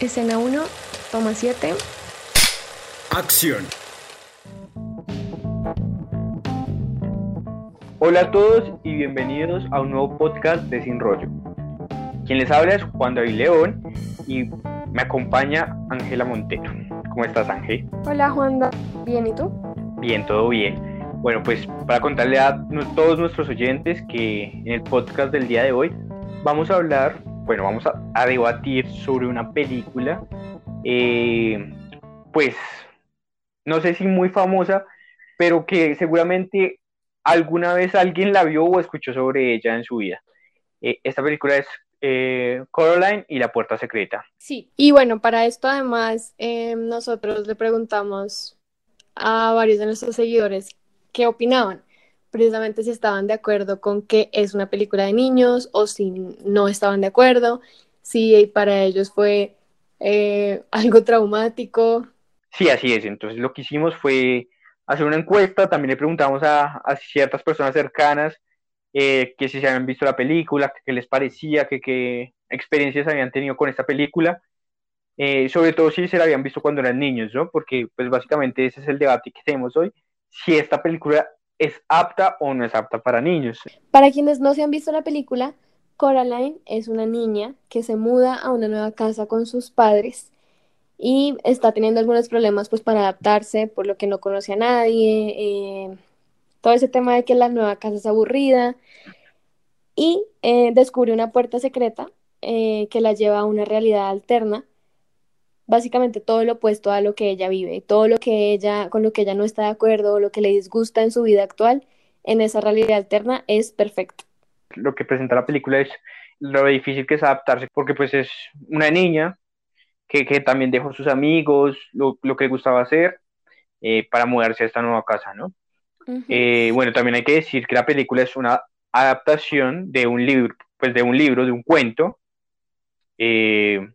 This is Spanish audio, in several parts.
Escena 1, toma 7. Acción. Hola a todos y bienvenidos a un nuevo podcast de Sin Rollo. Quien les habla es Juan David León y me acompaña Ángela Montero. ¿Cómo estás, Ángel? Hola, Juan. Bien, ¿y tú? Bien, todo bien. Bueno, pues para contarle a todos nuestros oyentes que en el podcast del día de hoy vamos a hablar, bueno, vamos a, debatir sobre una película, eh, pues no sé si muy famosa, pero que seguramente alguna vez alguien la vio o escuchó sobre ella en su vida. Eh, esta película es eh, Coraline y la puerta secreta. Sí, y bueno, para esto además nosotros le preguntamos a varios de nuestros seguidores qué opinaban precisamente si estaban de acuerdo con que es una película de niños o si no estaban de acuerdo, si para ellos fue eh, algo traumático. Sí, así es. Entonces lo que hicimos fue hacer una encuesta, también le preguntamos a, ciertas personas cercanas eh, que si se habían visto la película, qué les parecía, qué experiencias habían tenido con esta película, eh, sobre todo si se la habían visto cuando eran niños, ¿no? Porque pues básicamente ese es el debate que tenemos hoy, si esta película es apta o no es apta para niños. Para quienes no se han visto la película, Coraline es una niña que se muda a una nueva casa con sus padres y está teniendo algunos problemas pues para adaptarse, por lo que no conoce a nadie, eh, todo ese tema de que la nueva casa es aburrida y eh, descubre una puerta secreta eh, que la lleva a una realidad alterna básicamente todo lo opuesto a lo que ella vive, todo lo que ella, con lo que ella no está de acuerdo, lo que le disgusta en su vida actual, en esa realidad alterna es perfecto. Lo que presenta la película es lo difícil que es adaptarse, porque pues es una niña que, que también dejó sus amigos, lo, lo que le gustaba hacer, eh, para mudarse a esta nueva casa, ¿no? Eh, bueno, también hay que decir que la película es una adaptación de un libro, pues de un libro, de un cuento, eh,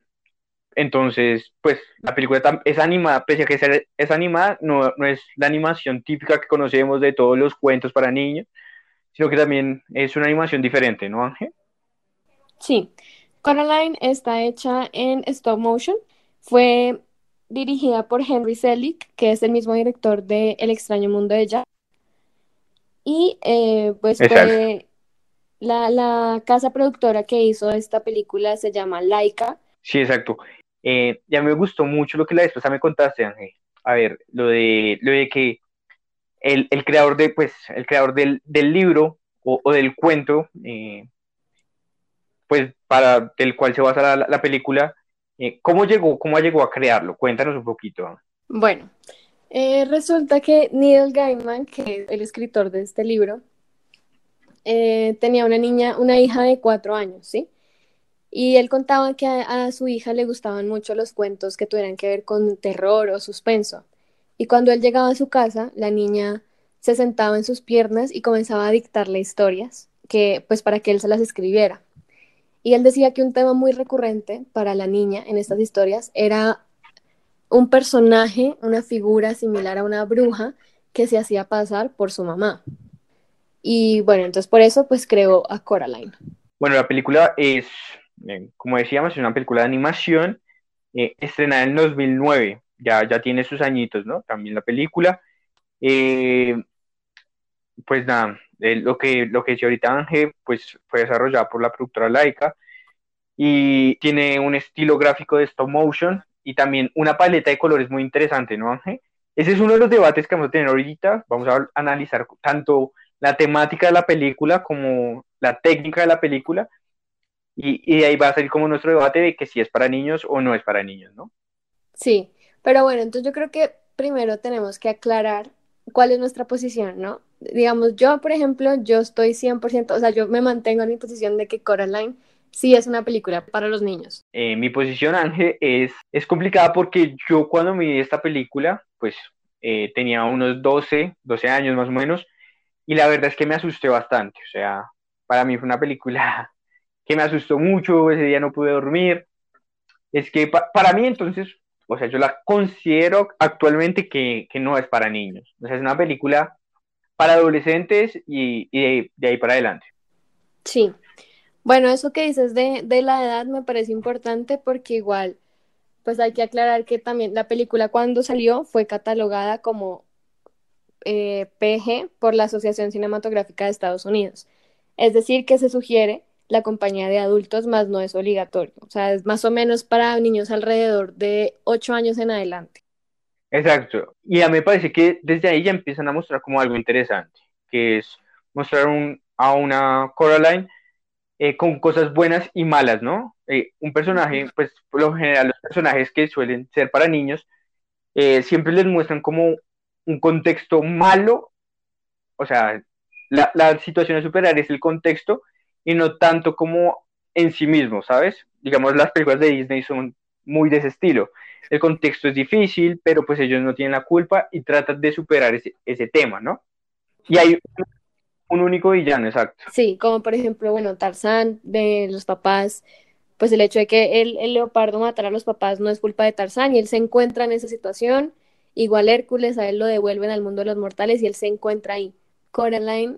entonces, pues la película es animada, pese a que es animada, no, no, es la animación típica que conocemos de todos los cuentos para niños, sino que también es una animación diferente, ¿no, Ángel? Sí, Coraline está hecha en stop motion. Fue dirigida por Henry Selick, que es el mismo director de El extraño mundo de Jack. Y eh, pues fue la, la casa productora que hizo esta película se llama Laika. Sí, exacto. Eh, ya me gustó mucho lo que la esposa me contaste, Ángel. A ver, lo de, lo de que el, el creador, de, pues, el creador del, del libro o, del cuento, eh, pues para del cual se basa la, la película, eh, ¿cómo llegó, cómo llegó a crearlo? Cuéntanos un poquito. Bueno, eh, resulta que Neil Gaiman, que es el escritor de este libro, tenía una niña, una hija de cuatro años, ¿sí? Y él contaba que a, su hija le gustaban mucho los cuentos que tuvieran que ver con terror o suspenso. Y cuando él llegaba a su casa, la niña se sentaba en sus piernas y comenzaba a dictarle historias, que pues para que él se las escribiera. Y él decía que un tema muy recurrente para la niña en estas historias era un personaje, una figura similar a una bruja que se hacía pasar por su mamá. Y bueno, entonces por eso pues creó a Coraline. Bueno, la película es eh, como decíamos, es una película de animación eh, estrenada en 2009, ya, ya tiene sus añitos, ¿no? También la película. Eh, pues nada, lo, que, lo que decía ahorita Ángel, pues fue desarrollada por la productora Laika y tiene un estilo gráfico de stop motion y también una paleta de colores muy interesante, ¿no Ángel? Ese es uno de los debates que vamos a tener ahorita, vamos a analizar tanto la temática de la película como la técnica de la película y, ahí va a salir como nuestro debate de que si es para niños o no es para niños, ¿no? Sí, pero bueno, entonces yo creo que primero tenemos que aclarar cuál es nuestra posición, ¿no? Digamos, yo, por ejemplo, yo estoy 100%, o sea, yo me mantengo en mi posición de que Coraline sí es una película para los niños. Eh, mi posición, Ángel, es, es complicada porque yo cuando vi esta película, pues eh, tenía unos 12, 12 años más o menos, y la verdad es que me asusté bastante, o sea, para mí fue una película que me asustó mucho, ese día no pude dormir. Es que para mí entonces, o sea, yo la considero actualmente que, que, no es para niños. O sea, es una película para adolescentes y, de, ahí para adelante. Sí. Bueno, eso que dices de, de, la edad me parece importante porque igual pues hay que aclarar que también la película cuando salió fue catalogada como eh, PG por la Asociación Cinematográfica de Estados Unidos. Es decir, que se sugiere la compañía de adultos, más no es obligatorio. O sea, es más o menos para niños alrededor de 8 años en adelante. Exacto. Y a mí me parece que desde ahí ya empiezan a mostrar como algo interesante, que es mostrar a una Coraline eh, con cosas buenas y malas, ¿no? Eh, un personaje, pues por lo general los personajes que suelen ser para niños, eh, siempre les muestran como un contexto malo, o sea, la, la situación a superar es el contexto y no tanto como en sí mismo, ¿sabes? Digamos, las películas de Disney son muy de ese estilo. El contexto es difícil, pero pues ellos no tienen la culpa y tratan de superar ese, ese tema, ¿no? Y hay un único villano, exacto. Sí, como por ejemplo, bueno, Tarzán, de los papás, pues el hecho de que el, el leopardo matara a los papás no es culpa de Tarzán y él se encuentra en esa situación. Igual Hércules, a él lo devuelven al mundo de los mortales y él se encuentra ahí. Coraline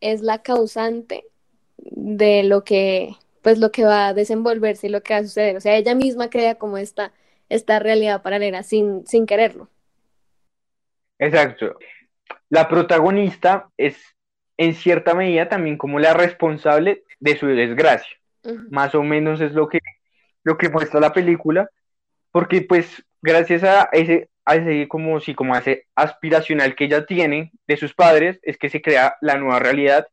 es la causante de lo que, pues lo que va a desenvolverse y lo que va a suceder. O sea, ella misma crea como esta, esta realidad paralela sin, sin quererlo. Exacto. La protagonista es en cierta medida también como la responsable de su desgracia. Más o menos es lo que, lo que muestra la película, porque pues gracias a ese, a ese como si como ese aspiracional que ella tiene de sus padres, es que se crea la nueva realidad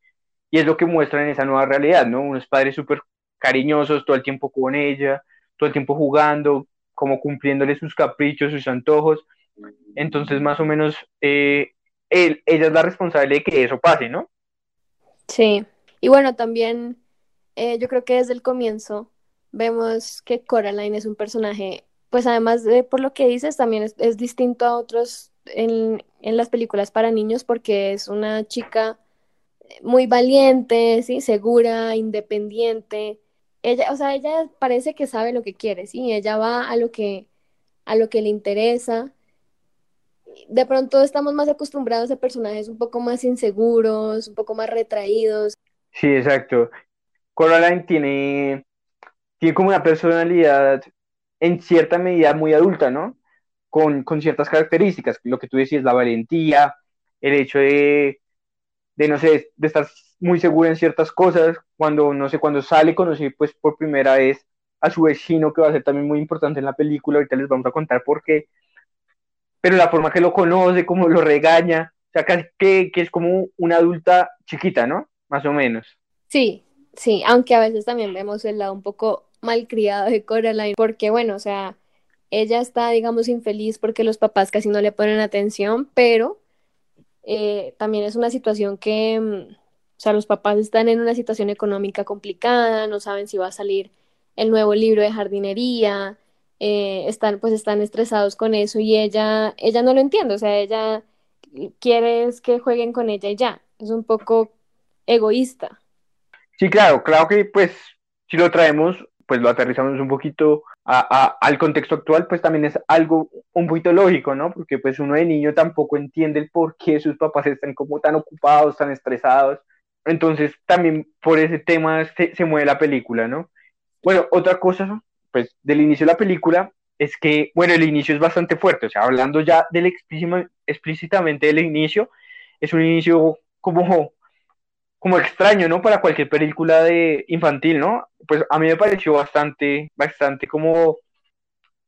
y es lo que muestra en esa nueva realidad, ¿no? Unos padres súper cariñosos todo el tiempo con ella, todo el tiempo jugando, como cumpliéndole sus caprichos, sus antojos. Entonces, más o menos, eh, él, ella es la responsable de que eso pase, ¿no? Sí. Y bueno, también eh, yo creo que desde el comienzo vemos que Coraline es un personaje, pues además de por lo que dices, también es, distinto a otros en, en, las películas para niños porque es una chica muy valiente, ¿sí? Segura, independiente. Ella, o sea, ella parece que sabe lo que quiere, ¿sí? Ella va a lo que, a lo que le interesa. De pronto estamos más acostumbrados a personajes un poco más inseguros, un poco más retraídos. Sí, exacto. Coraline tiene, tiene como una personalidad en cierta medida muy adulta, ¿no? Con, con ciertas características, lo que tú decías, la valentía, el hecho de, de no sé, de estar muy segura en ciertas cosas, cuando, no sé, cuando sale, conocí pues por primera vez a su vecino, que va a ser también muy importante en la película, ahorita les vamos a contar por qué, pero la forma que lo conoce, cómo lo regaña, o sea, que, que es como una adulta chiquita, ¿no? Más o menos. Sí, sí, aunque a veces también vemos el lado un poco malcriado de Coraline, porque bueno, o sea, ella está, digamos, infeliz porque los papás casi no le ponen atención, pero eh, también es una situación que, mm, o sea, los papás están en una situación económica complicada, no saben si va a salir el nuevo libro de jardinería, eh, están, pues están estresados con eso y ella, ella no lo entiende, o sea, ella quiere que jueguen con ella y ya, es un poco egoísta. Sí, claro, claro que pues si lo traemos, pues lo aterrizamos un poquito al contexto actual, pues también es algo un poquito lógico, ¿no? Porque pues uno de niño tampoco entiende el por qué sus papás están como tan ocupados, tan estresados. Entonces también por ese tema se, mueve la película, ¿no? Bueno, otra cosa, pues del inicio de la película es que, bueno, el inicio es bastante fuerte, o sea, hablando ya del explícitamente del inicio, es un inicio como como extraño, ¿no? Para cualquier película de infantil, ¿no? Pues a mí me pareció bastante, bastante como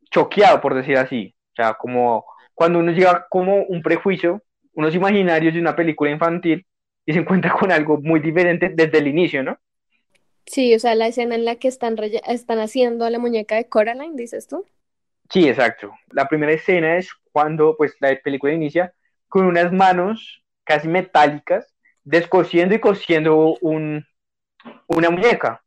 choqueado, por decir así. O sea, como cuando uno llega como un prejuicio, unos imaginarios de una película infantil y se encuentra con algo muy diferente desde el inicio, ¿no? Sí, o sea, la escena en la que están, están haciendo a la muñeca de Coraline, dices tú. Sí, exacto. La primera escena es cuando pues la película inicia con unas manos casi metálicas descosiendo y cosiendo un, una muñeca.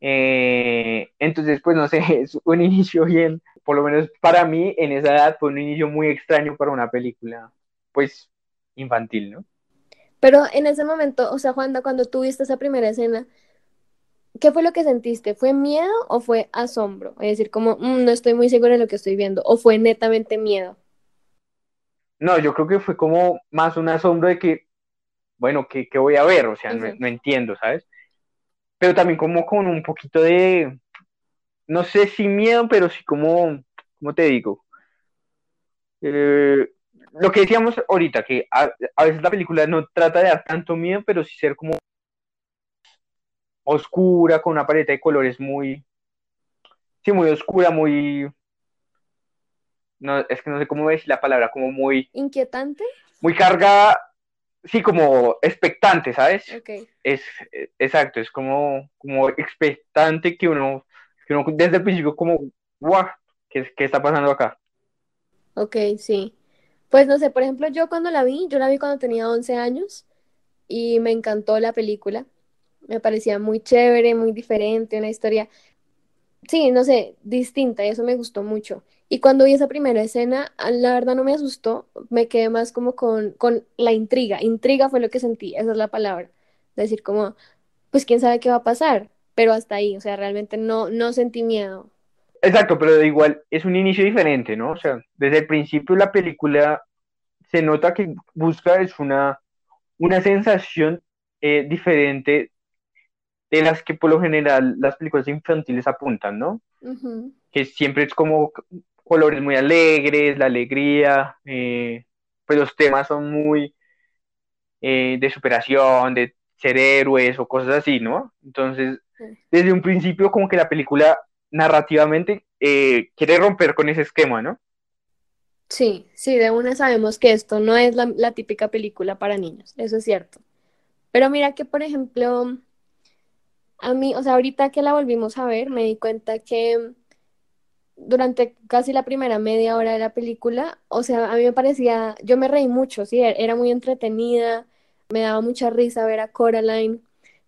Eh, entonces, pues no sé, es un inicio bien, por lo menos para mí en esa edad fue un inicio muy extraño para una película, pues infantil, ¿no? Pero en ese momento, o sea, Juanda, cuando tú viste esa primera escena, ¿qué fue lo que sentiste? ¿Fue miedo o fue asombro? Es decir, como, mm, no estoy muy seguro de lo que estoy viendo, o fue netamente miedo. No, yo creo que fue como más un asombro de que bueno, ¿qué, voy a ver? O sea, no, entiendo, ¿sabes? Pero también como con un poquito de, no sé si miedo, pero sí como, ¿cómo te digo? Eh, lo que decíamos ahorita, que a, veces la película no trata de dar tanto miedo, pero sí ser como oscura, con una paleta de colores muy, sí, muy oscura, muy, no, es que no sé cómo decir la palabra, como muy... ¿Inquietante? Muy cargada, sí, como expectante, ¿sabes? Ok. Es, exacto, es como, como expectante que uno, que uno desde el principio como, guau, ¿qué, ¿qué está pasando acá? Ok, sí. Pues no sé, por ejemplo, yo cuando la vi, yo la vi cuando tenía 11 años y me encantó la película. Me parecía muy chévere, muy diferente, una historia, sí, no sé, distinta y eso me gustó mucho. Y cuando vi esa primera escena, la verdad no me asustó, me quedé más como con, con la intriga. Intriga fue lo que sentí, esa es la palabra. Decir como, pues quién sabe qué va a pasar, pero hasta ahí, o sea, realmente no, no sentí miedo. Exacto, pero igual es un inicio diferente, ¿no? O sea, desde el principio la película se nota que busca es una, una sensación eh, diferente de las que por lo general las películas infantiles apuntan, ¿no? Que siempre es como colores muy alegres, la alegría, eh, pues los temas son muy eh, de superación, de ser héroes o cosas así, ¿no? Entonces, desde un principio como que la película narrativamente eh, quiere romper con ese esquema, ¿no? Sí, sí, de una sabemos que esto no es la, la típica película para niños, eso es cierto. Pero mira que, por ejemplo, a mí, o sea, ahorita que la volvimos a ver, me di cuenta que durante casi la primera media hora de la película, o sea, a mí me parecía, yo me reí mucho, sí, e-, era muy entretenida, me daba mucha risa ver a Coraline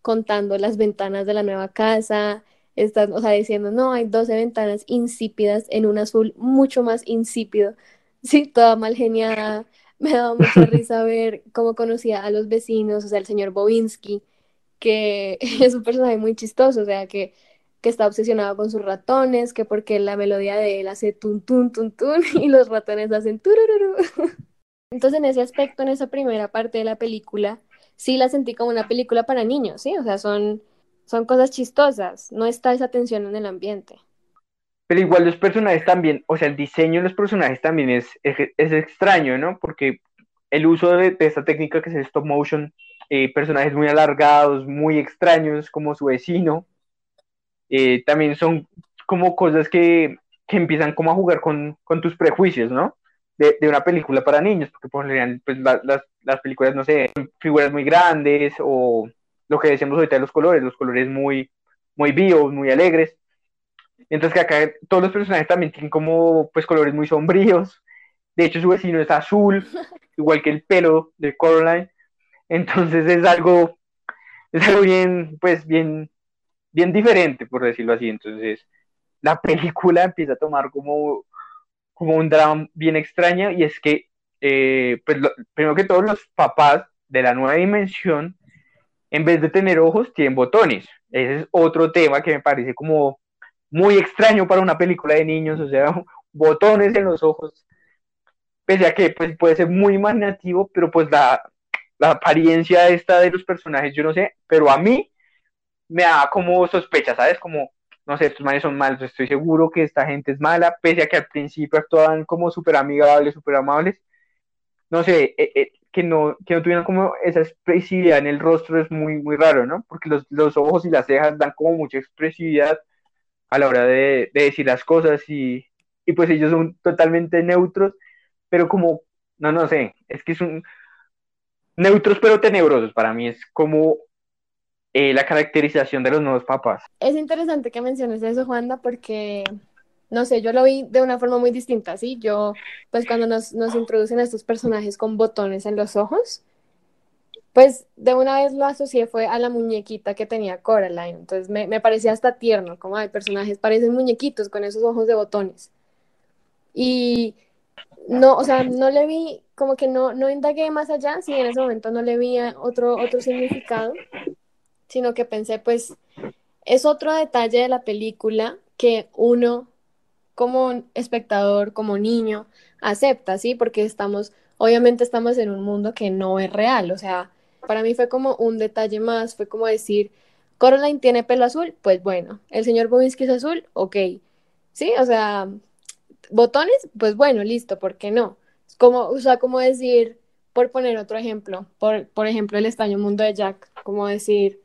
contando las ventanas de la nueva casa, estás, o sea, diciendo, no, hay 12 ventanas insípidas en un azul mucho más insípido, sí, toda mal geniada, me daba mucha risa ver cómo conocía a los vecinos, o sea, el señor Bobinsky, que es un personaje muy chistoso, o sea, que que está obsesionado con sus ratones, que porque la melodía de él hace tun tun tun tun y los ratones hacen turururu. Entonces en ese aspecto, en esa primera parte de la película, sí la sentí como una película para niños, ¿sí? O sea, son, son cosas chistosas, no está esa tensión en el ambiente. Pero igual los personajes también, o sea, el diseño de los personajes también es, es, extraño, ¿no? Porque el uso de, esta técnica que es el stop motion, eh, personajes muy alargados, muy extraños, como su vecino, eh, también son como cosas que, que, empiezan como a jugar con, con tus prejuicios, ¿no? De, de, una película para niños, porque por general, pues las, las películas, no sé, figuras muy grandes o lo que decíamos ahorita de los colores, los colores muy, muy vivos, muy alegres. Mientras que acá todos los personajes también tienen como pues colores muy sombríos. De hecho, su vecino es azul, igual que el pelo de Coraline. Entonces es algo, es algo bien, pues bien, bien diferente, por decirlo así. Entonces, la película empieza a tomar como, como un drama bien extraño y es que, eh, pues, primero que todos los papás de la nueva dimensión, en vez de tener ojos, tienen botones. Ese es otro tema que me parece como muy extraño para una película de niños, o sea, botones en los ojos. Pese a que pues, puede ser muy imaginativo, pero pues la, la apariencia esta de los personajes, yo no sé, pero a mí me da como sospecha, ¿sabes? Como, no sé, estos manes son malos, estoy seguro que esta gente es mala, pese a que al principio actuaban como súper amigables, súper amables. No sé, eh, eh, que, no, que no tuvieran como esa expresividad en el rostro es muy, muy raro, ¿no? Porque los, los ojos y las cejas dan como mucha expresividad a la hora de, de decir las cosas y, y pues ellos son totalmente neutros, pero como, no, no sé, es que son neutros pero tenebrosos, para mí es como eh, la caracterización de los nuevos papás. Es interesante que menciones eso, Juanda, porque, no sé, yo lo vi de una forma muy distinta, ¿sí? Yo, pues cuando nos, nos introducen a estos personajes con botones en los ojos, pues de una vez lo asocié fue a la muñequita que tenía Coraline, entonces me, me parecía hasta tierno, como hay personajes parecen muñequitos con esos ojos de botones. Y no, o sea, no le vi, como que no, no indagué más allá, si en ese momento no le vi otro, otro significado, sino que pensé, pues, es otro detalle de la película que uno como espectador, como niño, acepta, ¿sí? Porque estamos, obviamente estamos en un mundo que no es real, o sea, para mí fue como un detalle más, fue como decir, Coraline tiene pelo azul, pues bueno, el señor Bobinsky es azul, ok. Sí, o sea, botones, pues bueno, listo, ¿por qué no? Como, o sea, como decir, por poner otro ejemplo, por, por ejemplo, el extraño mundo de Jack, como decir,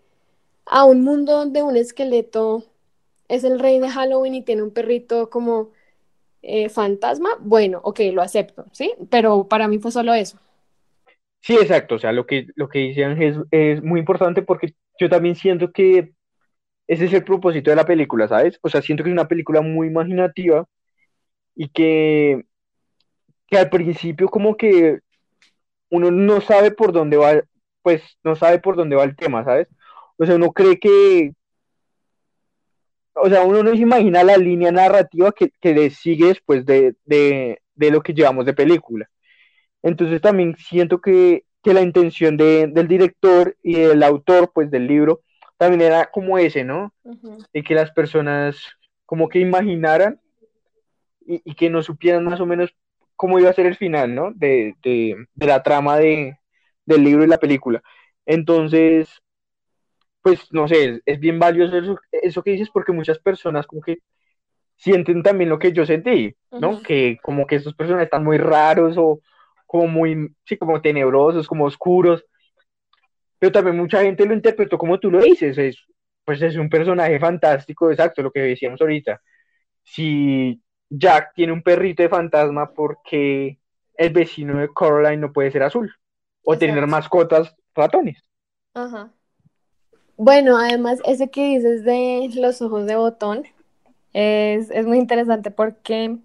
a un mundo donde un esqueleto es el rey de Halloween y tiene un perrito como eh, fantasma, bueno, ok, lo acepto, ¿sí? Pero para mí fue solo eso. Sí, exacto, o sea, lo que, lo que dicen es, es muy importante porque yo también siento que ese es el propósito de la película, ¿sabes? O sea, siento que es una película muy imaginativa y que, que al principio como que uno no sabe por dónde va, pues no sabe por dónde va el tema, ¿sabes? O sea, uno cree que, o sea, uno no se imagina la línea narrativa que, que le sigue después de, de, de, lo que llevamos de película. Entonces también siento que, que la intención de, del director y del autor, pues del libro, también era como ese, ¿no? Uh -huh. De que las personas como que imaginaran y, y, que no supieran más o menos cómo iba a ser el final, ¿no? De, de, de la trama de, del libro y la película. Entonces, pues no sé, es, es bien valioso eso, eso, que dices porque muchas personas como que sienten también lo que yo sentí, ¿no? Uh -huh. Que como que estos personajes están muy raros o como muy, sí, como tenebrosos, como oscuros, pero también mucha gente lo interpretó como tú lo dices, es, pues es un personaje fantástico, exacto, lo que decíamos ahorita. Si Jack tiene un perrito de fantasma porque el vecino de Coraline no puede ser azul o exacto. tener mascotas ratones. Ajá. Bueno, además, ese que dices de los ojos de botón es, es muy interesante porque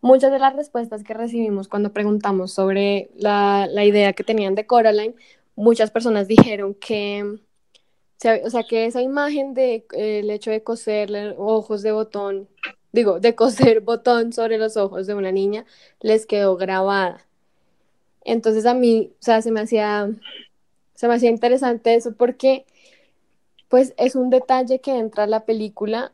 muchas de las respuestas que recibimos cuando preguntamos sobre la, la idea que tenían de Coraline, muchas personas dijeron que, o sea, que esa imagen de eh, el hecho de coser ojos de botón, digo, de coser botón sobre los ojos de una niña, les quedó grabada. Entonces a mí, o sea, se me hacía, se me hacía interesante eso porque pues es un detalle que entra a la película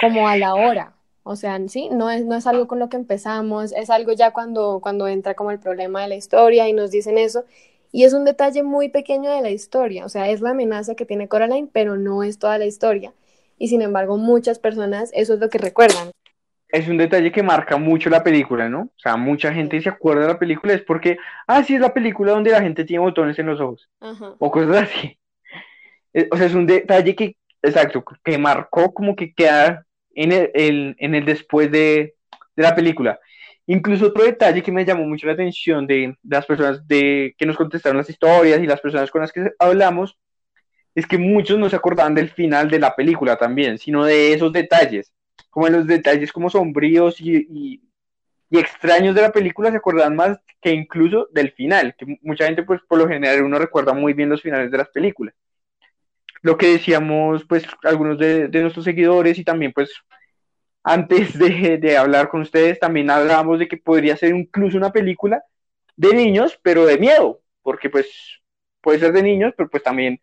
como a la hora. O sea, sí, no es, no es algo con lo que empezamos, es algo ya cuando, cuando entra como el problema de la historia y nos dicen eso. Y es un detalle muy pequeño de la historia, o sea, es la amenaza que tiene Coraline, pero no es toda la historia. Y sin embargo, muchas personas eso es lo que recuerdan. Es un detalle que marca mucho la película, ¿no? O sea, mucha gente se acuerda de la película es porque, ah, sí, es la película donde la gente tiene botones en los ojos. Ajá. O cosas así. Eh, o sea, es un detalle que, exacto, que marcó como que queda en el, el en el después de, de, la película. Incluso otro detalle que me llamó mucho la atención de, de, las personas de, que nos contestaron las historias y las personas con las que hablamos es que muchos no se acordaban del final de la película también, sino de esos detalles, como los detalles como sombríos y, y, extraños de la película se acordaban más que incluso del final, que mucha gente pues por lo general uno recuerda muy bien los finales de las películas. Lo que decíamos, pues, algunos de, de, nuestros seguidores y también, pues, antes de, de, hablar con ustedes, también hablábamos de que podría ser incluso una película de niños, pero de miedo, porque, pues, puede ser de niños, pero pues también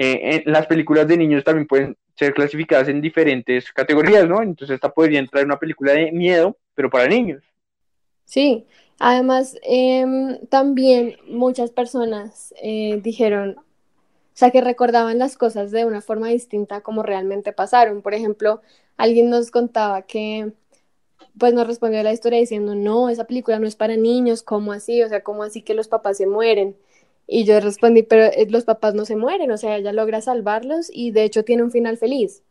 eh, en las películas de niños también pueden ser clasificadas en diferentes categorías, ¿no? Entonces, esta podría entrar en una película de miedo, pero para niños. Sí, además, eh, también muchas personas eh, dijeron, o sea, que recordaban las cosas de una forma distinta como realmente pasaron. Por ejemplo, alguien nos contaba que, pues nos respondió a la historia diciendo, no, esa película no es para niños, ¿cómo así? O sea, ¿cómo así que los papás se mueren? Y yo respondí, pero eh, los papás no se mueren, o sea, ella logra salvarlos y de hecho tiene un final feliz.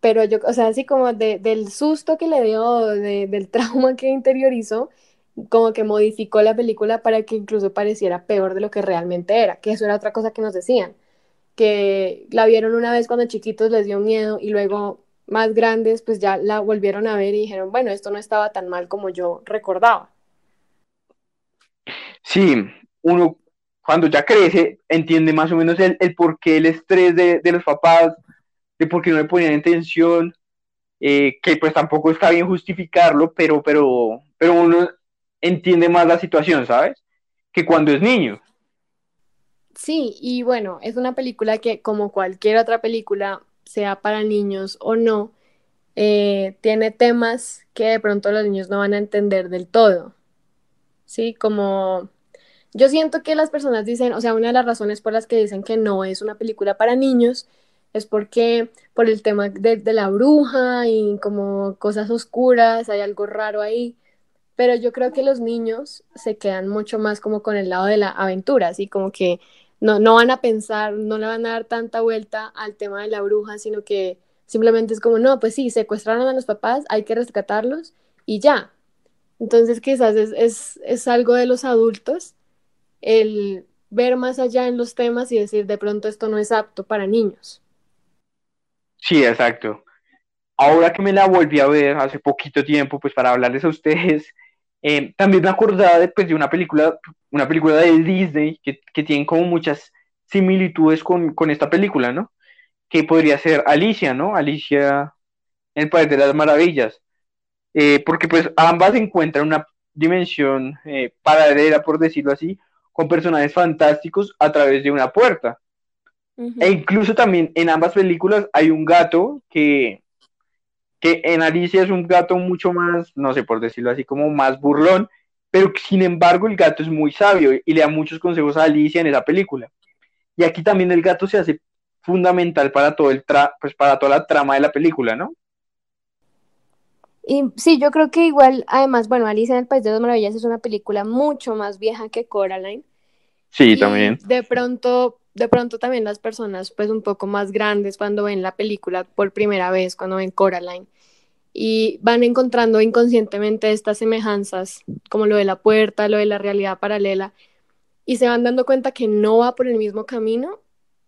Pero yo, o sea, así como de, del susto que le dio, de, del trauma que interiorizó, como que modificó la película para que incluso pareciera peor de lo que realmente era, que eso era otra cosa que nos decían, que la vieron una vez cuando chiquitos les dio miedo y luego más grandes pues ya la volvieron a ver y dijeron, bueno, esto no estaba tan mal como yo recordaba. Sí, uno cuando ya crece entiende más o menos el, el por qué el estrés de, de, los papás, de por qué no le ponían atención, eh, que pues tampoco está bien justificarlo, pero, pero, pero uno entiende más la situación, ¿sabes? Que cuando es niño. Sí, y bueno, es una película que como cualquier otra película, sea para niños o no, eh, tiene temas que de pronto los niños no van a entender del todo. Sí, como Yo siento que las personas dicen, o sea, una de las razones por las que dicen que no es una película para niños es porque por el tema de, de la bruja y como cosas oscuras, hay algo raro ahí pero yo creo que los niños se quedan mucho más como con el lado de la aventura, así como que no, no van a pensar, no le van a dar tanta vuelta al tema de la bruja, sino que simplemente es como, no, pues sí, secuestraron a los papás, hay que rescatarlos y ya. Entonces quizás es, es, es algo de los adultos el ver más allá en los temas y decir, de pronto esto no es apto para niños. Sí, exacto. Ahora que me la volví a ver hace poquito tiempo, pues para hablarles a ustedes, eh, también me acordaba de, pues, de una película, una película de Disney que, que tiene como muchas similitudes con, con, esta película, ¿no? Que podría ser Alicia, ¿no? Alicia en el País de las Maravillas. Eh, porque pues ambas encuentran una dimensión eh, paralela, por decirlo así, con personajes fantásticos a través de una puerta. Uh -huh. E incluso también en ambas películas hay un gato que, que en Alicia es un gato mucho más, no sé por decirlo así, como más burlón, pero sin embargo el gato es muy sabio y le da muchos consejos a Alicia en esa película. Y aquí también el gato se hace fundamental para todo el tra pues para toda la trama de la película, ¿no? Y sí, yo creo que igual, además, bueno, Alicia en el País de las Maravillas es una película mucho más vieja que Coraline. Sí, y también. De pronto, de pronto también las personas, pues un poco más grandes, cuando ven la película por primera vez, cuando ven Coraline, y van encontrando inconscientemente estas semejanzas, como lo de la puerta, lo de la realidad paralela, y se van dando cuenta que no va por el mismo camino,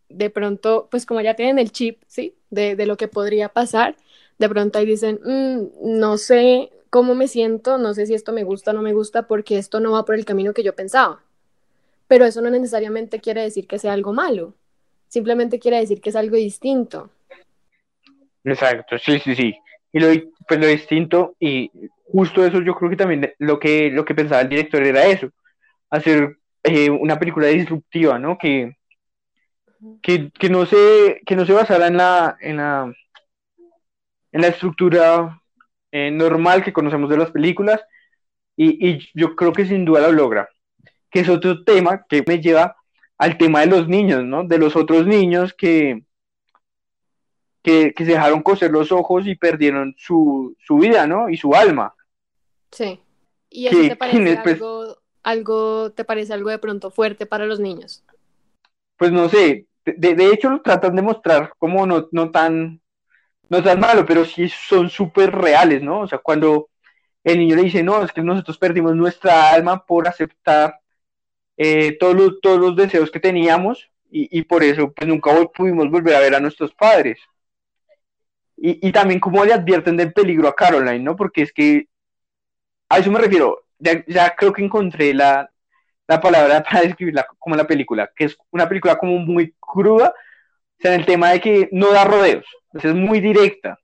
de pronto, pues como ya tienen el chip, ¿sí? De, de lo que podría pasar, de pronto ahí dicen, mmm, no sé cómo me siento, no sé si esto me gusta o no me gusta, porque esto no va por el camino que yo pensaba. Pero eso no necesariamente quiere decir que sea algo malo, simplemente quiere decir que es algo distinto. Exacto, sí, sí, sí. Y lo, pues lo distinto, y justo eso yo creo que también lo que, lo que pensaba el director era eso, hacer eh, una película disruptiva, ¿no? Que, que, que, no se, que no se basara en la, en la, en la estructura eh, normal que conocemos de las películas, y, y yo creo que sin duda lo logra, que es otro tema que me lleva al tema de los niños, ¿no? De los otros niños que, que, que, se dejaron coser los ojos y perdieron su, su vida, ¿no? Y su alma. Sí. ¿Y eso te parece algo, algo, te parece algo de pronto fuerte para los niños? Pues no sé, de, de hecho lo tratan de mostrar como no, no tan no tan malo, pero sí son súper reales, ¿no? O sea, cuando el niño le dice, no, es que nosotros perdimos nuestra alma por aceptar eh, todos, los, todos los deseos que teníamos y, y, por eso pues nunca pudimos volver a ver a nuestros padres. Y, y, también como le advierten del peligro a Caroline, ¿no? Porque es que a eso me refiero, ya, ya creo que encontré la, la palabra para describirla como la película, que es una película como muy cruda, o sea, en el tema de que no da rodeos, es muy directa,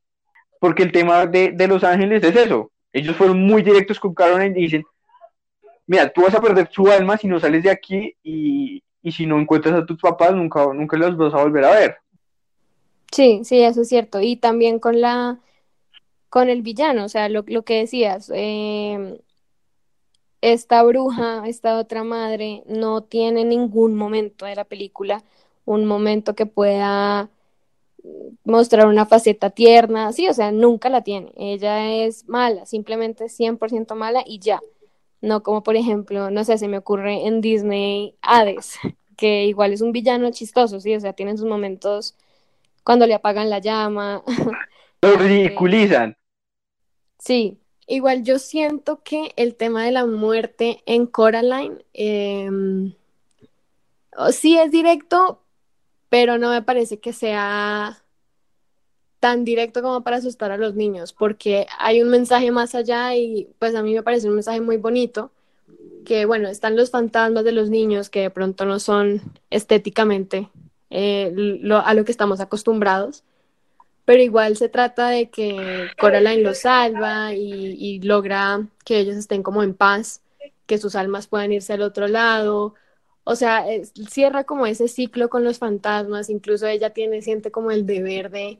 porque el tema de, de, Los Ángeles es eso, ellos fueron muy directos con Caroline y dicen, mira, tú vas a perder tu alma si no sales de aquí y, y si no encuentras a tus papás, nunca, nunca los vas a volver a ver. Sí, sí, eso es cierto, y también con la, con el villano, o sea, lo, lo que decías, eh, esta bruja, esta otra madre, no tiene ningún momento de la película un momento que pueda mostrar una faceta tierna, sí, o sea, nunca la tiene. Ella es mala, simplemente 100% mala y ya. No como por ejemplo, no sé, se me ocurre en Disney Hades, que igual es un villano chistoso, sí, o sea, tienen sus momentos cuando le apagan la llama. Lo ridiculizan. Sí, igual yo siento que el tema de la muerte en Coraline eh, sí es directo, pero no me parece que sea tan directo como para asustar a los niños, porque hay un mensaje más allá y pues a mí me parece un mensaje muy bonito, que bueno, están los fantasmas de los niños que de pronto no son estéticamente eh, a lo que estamos acostumbrados, pero igual se trata de que Coraline los salva y logra que ellos estén como en paz, que sus almas puedan irse al otro lado, o sea, cierra como ese ciclo con los fantasmas, incluso ella tiene, siente como el deber de,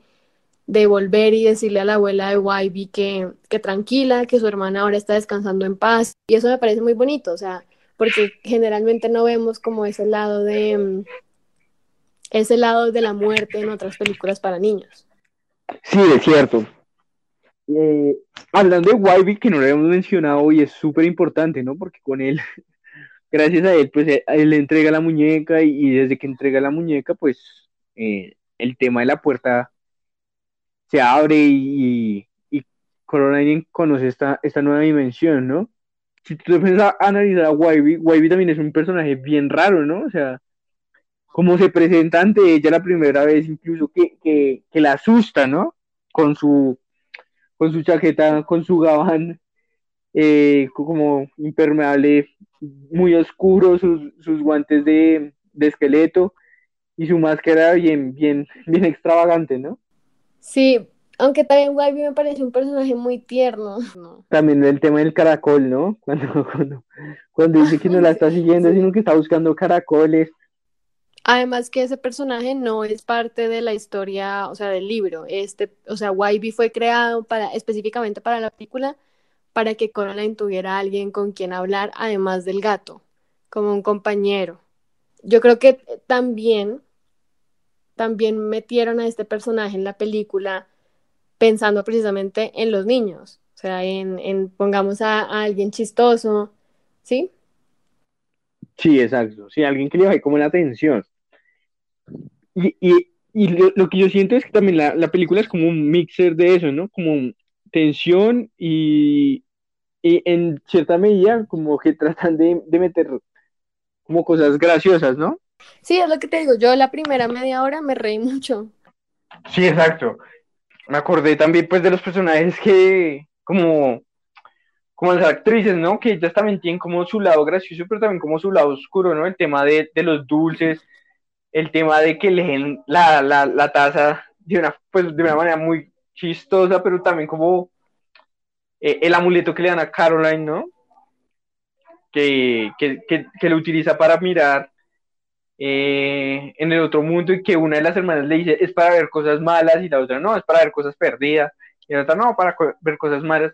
de volver y decirle a la abuela de Wybie que, que tranquila, que su hermana ahora está descansando en paz, y eso me parece muy bonito, o sea, porque generalmente no vemos como ese lado de mm, ese lado de la muerte en otras películas para niños. Sí, es cierto. Eh, hablando de Wybie, que no lo habíamos mencionado y es súper importante, ¿no? Porque con él, gracias a él, pues eh, él le entrega la muñeca y, desde que entrega la muñeca, pues eh, el tema de la puerta se abre y, y conoce esta, esta nueva dimensión, ¿no? Si tú te a analizar a Wybie, Wybie también es un personaje bien raro, ¿no? O sea, como se presenta ante ella la primera vez, incluso que, que, que la asusta, ¿no? Con su, con su chaqueta, con su gabán, eh, como impermeable, muy oscuro, sus, sus guantes de, de, esqueleto y su máscara bien, bien, bien extravagante, ¿no? Sí, aunque también Wybie me parece un personaje muy tierno. También el tema del caracol, ¿no? Cuando, cuando, cuando dice que no la está siguiendo, sino que está buscando caracoles. Además que ese personaje no es parte de la historia, o sea, del libro. Este, o sea, Wybie fue creado para, específicamente para la película, para que Coraline tuviera alguien con quien hablar, además del gato, como un compañero. Yo creo que también, también metieron a este personaje en la película pensando precisamente en los niños, o sea, en, pongamos a, a alguien chistoso, ¿sí? Sí, exacto. Sí, alguien que le baje como la atención. Y, y, y lo, que yo siento es que también la, la, película es como un mixer de eso, ¿no? Como tensión y, y en cierta medida como que tratan de, de, meter como cosas graciosas, ¿no? Sí, es lo que te digo, yo la primera media hora me reí mucho. Sí, exacto. Me acordé también pues de los personajes que como como las actrices, ¿no? Que ellas también tienen como su lado gracioso, pero también como su lado oscuro, ¿no? El tema de, de los dulces, el tema de que leen la, la, la taza de una, pues, de una manera muy chistosa, pero también como eh, el amuleto que le dan a Caroline, ¿no? Que, que, que, que lo utiliza para mirar eh, en el otro mundo y que una de las hermanas le dice es para ver cosas malas y la otra no, es para ver cosas perdidas y la otra no, para ver cosas malas.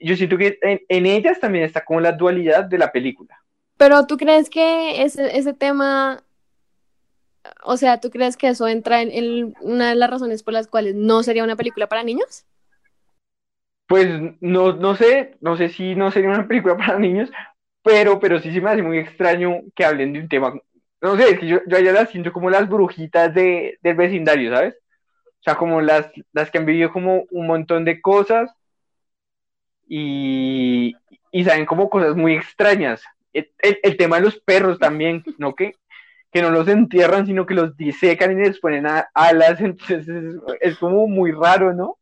Yo siento que en, en ellas también está como la dualidad de la película. Pero tú crees que ese, ese tema o sea, ¿tú crees que eso entra en, una de las razones por las cuales no sería una película para niños? Pues no, no sé, no sé si no sería una película para niños, pero, pero sí se me hace muy extraño que hablen de un tema, no sé, es que yo, yo allá las siento como las brujitas de, del vecindario, ¿sabes? O sea, como las, las que han vivido como un montón de cosas y, y saben como cosas muy extrañas. El, el, el tema de los perros también, ¿no? Que que no los entierran, sino que los disecan y les ponen a, alas, entonces es, como muy raro, ¿no?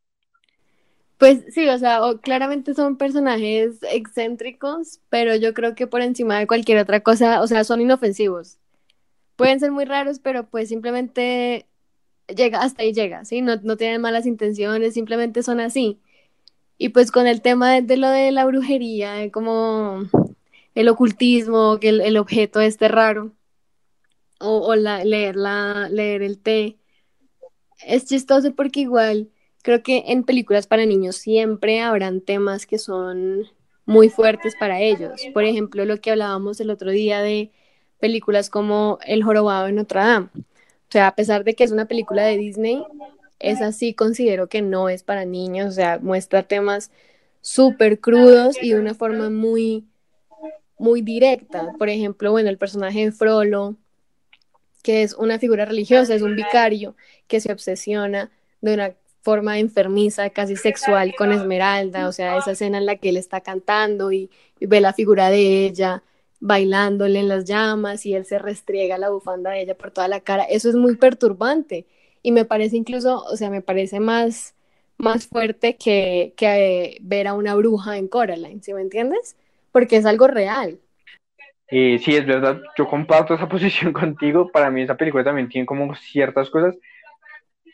Pues sí, o sea, claramente son personajes excéntricos, pero yo creo que por encima de cualquier otra cosa, o sea, son inofensivos. Pueden ser muy raros, pero pues simplemente llega, hasta ahí llega, ¿sí? No, no tienen malas intenciones, simplemente son así. Y pues con el tema de, lo de la brujería, como el ocultismo, que el, el objeto este raro, o, la, leer, la, leer el té. Es chistoso porque igual creo que en películas para niños siempre habrán temas que son muy fuertes para ellos. Por ejemplo, lo que hablábamos el otro día de películas como El jorobado de Notre Dame. O sea, a pesar de que es una película de Disney, es así, considero que no es para niños, o sea, muestra temas súper crudos y de una forma muy, muy directa. Por ejemplo, bueno, el personaje de Frollo, que es una figura religiosa, es un vicario que se obsesiona de una forma enfermiza, casi sexual con Esmeralda, o sea, esa escena en la que él está cantando y, ve la figura de ella bailándole en las llamas y él se restriega la bufanda de ella por toda la cara, eso es muy perturbante y me parece incluso, o sea, me parece más, más fuerte que, que eh, ver a una bruja en Coraline, ¿sí me entiendes? Porque es algo real. Eh, sí, es verdad, yo comparto esa posición contigo. Para mí esa película también tiene como ciertas cosas.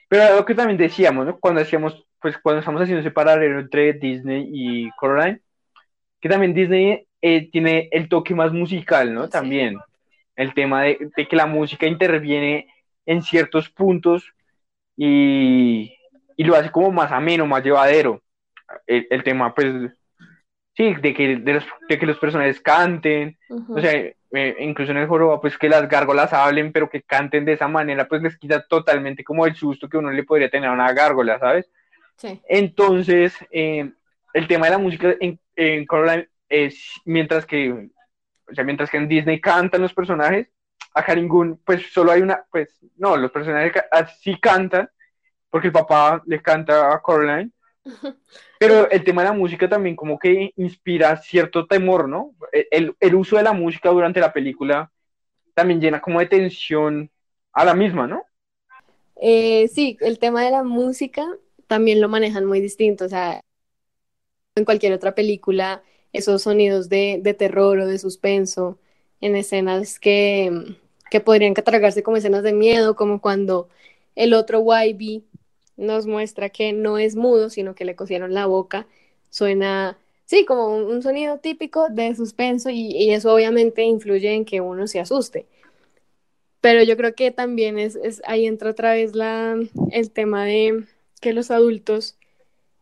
Pero algo que también decíamos, ¿no? Cuando hacíamos, pues cuando estamos haciendo ese paralelo entre Disney y Coraline, que también Disney eh, tiene el toque más musical, ¿no? También el tema de, de, que la música interviene en ciertos puntos y, y lo hace como más ameno, más llevadero. El, el tema, pues, sí, de que, de los, de que los personajes canten, o sea, eh, incluso en el joroba, pues que las gárgolas hablen, pero que canten de esa manera, pues les quita totalmente como el susto que uno le podría tener a una gárgola, ¿sabes? Sí. Entonces, eh, el tema de la música en, en Coraline es, mientras que, o sea, mientras que en Disney cantan los personajes, a Haringun, pues solo hay una, pues, no, los personajes sí cantan, porque el papá le canta a Coraline, pero el tema de la música también como que inspira cierto temor, ¿no? El, el, uso de la música durante la película también llena como de tensión a la misma, ¿no? Eh, sí, el tema de la música también lo manejan muy distinto, o sea, en cualquier otra película, esos sonidos de, de terror o de suspenso, en escenas que, que podrían catalogarse como escenas de miedo, como cuando el otro YB nos muestra que no es mudo, sino que le cosieron la boca. Suena, sí, como un, sonido típico de suspenso y, eso obviamente influye en que uno se asuste. Pero yo creo que también es, ahí entra otra vez la, el tema de que los adultos